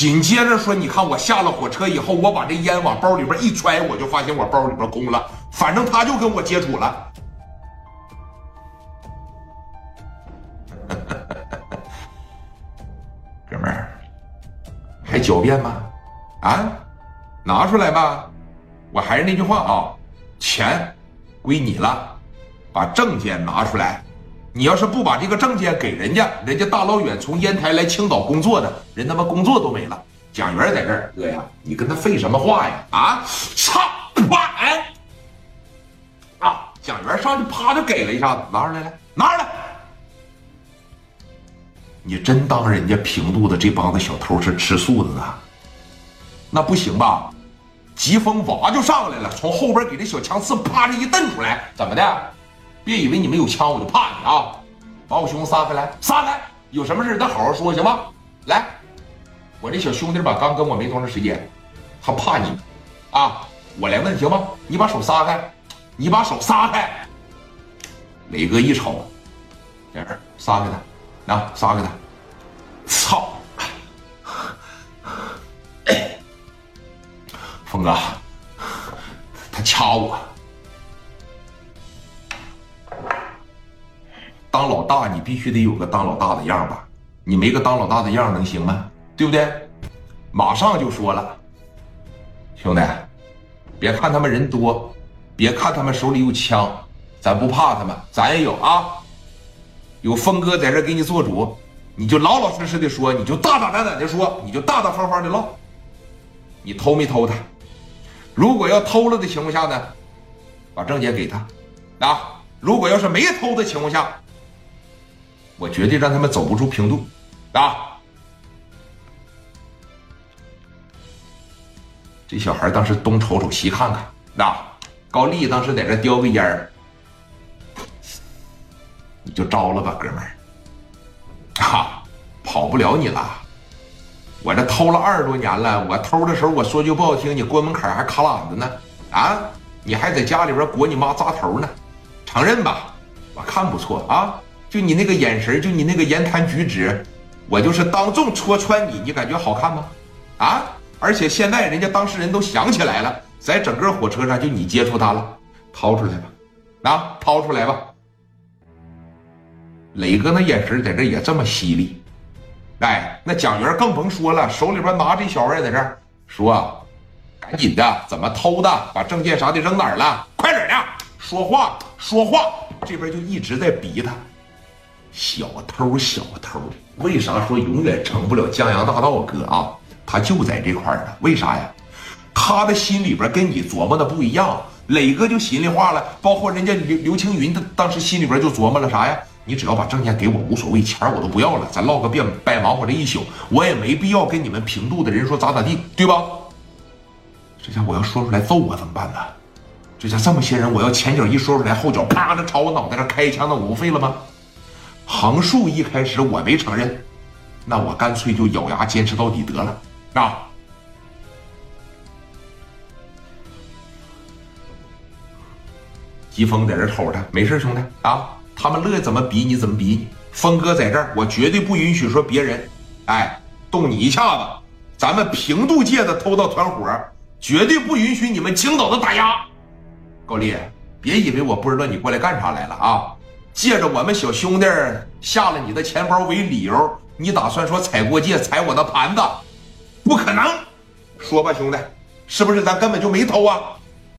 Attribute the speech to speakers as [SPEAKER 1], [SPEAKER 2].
[SPEAKER 1] 紧接着说，你看我下了火车以后，我把这烟往包里边一揣，我就发现我包里边空了。反正他就跟我接触了。哥们儿，还狡辩吗？啊，拿出来吧！我还是那句话啊，钱归你了，把证件拿出来。你要是不把这个证件给人家，人家大老远从烟台来青岛工作的人，他妈工作都没了。蒋元在这儿，哥呀，你跟他废什么话呀？啊，操！啪！哎，啊！蒋元上去啪就给了一下子，拿出来，来拿出来。你真当人家平度的这帮子小偷是吃素的呢？那不行吧？疾风哇就上来了，从后边给这小枪刺啪的一蹬出来，怎么的？别以为你们有枪我就怕你啊！把我兄弟撒开来，撒开！有什么事咱好好说，行吗？来，我这小兄弟吧，刚跟我没多长时间，他怕你啊！我来问行吗？你把手撒开，你把手撒开。磊哥一瞅，这儿撒开他，啊，撒开他！操！峰哥，他掐我。当老大，你必须得有个当老大的样吧？你没个当老大的样能行吗？对不对？马上就说了，兄弟，别看他们人多，别看他们手里有枪，咱不怕他们，咱也有啊。有峰哥在这给你做主，你就老老实实的说，你就大大胆胆的说，你就大大方方的唠。你偷没偷他？如果要偷了的情况下呢，把证件给他。啊，如果要是没偷的情况下，我绝对让他们走不出平度，啊！这小孩当时东瞅瞅西看看，那高丽当时在这叼个烟儿，你就招了吧，哥们儿，哈，跑不了你了。我这偷了二十多年了，我偷的时候我说句不好听，你关门槛还卡懒子呢，啊，你还在家里边裹你妈扎头呢，承认吧？我看不错啊。就你那个眼神，就你那个言谈举止，我就是当众戳穿你，你感觉好看吗？啊！而且现在人家当事人都想起来了，在整个火车上就你接触他了，掏出来吧，啊，掏出来吧。磊哥那眼神在这也这么犀利，哎，那蒋元更甭说了，手里边拿这小玩意在这说，赶紧的，怎么偷的？把证件啥的扔哪儿了？快点的，说话说话，这边就一直在逼他。小偷，小偷，为啥说永远成不了江洋大盗哥啊？他就在这块儿呢。为啥呀？他的心里边跟你琢磨的不一样。磊哥就心里话了，包括人家刘刘青云，他当时心里边就琢磨了啥呀？你只要把证件给我，无所谓，钱我都不要了，咱唠个别白忙活这一宿，我也没必要跟你们平度的人说咋咋地，对吧？这下我要说出来揍我怎么办呢？这下这么些人，我要前脚一说出来，后脚啪的朝我脑袋上开一枪，那我不废了吗？横竖一开始我没承认，那我干脆就咬牙坚持到底得了啊！疾风在这瞅着，没事兄弟啊，他们乐意怎么比你怎么比你。峰哥在这儿，我绝对不允许说别人，哎，动你一下子。咱们平度界的偷盗团伙，绝对不允许你们青岛的打压。高丽，别以为我不知道你过来干啥来了啊！借着我们小兄弟下了你的钱包为理由，你打算说踩过界、踩我的盘子？不可能！说吧，兄弟，是不是咱根本就没偷啊？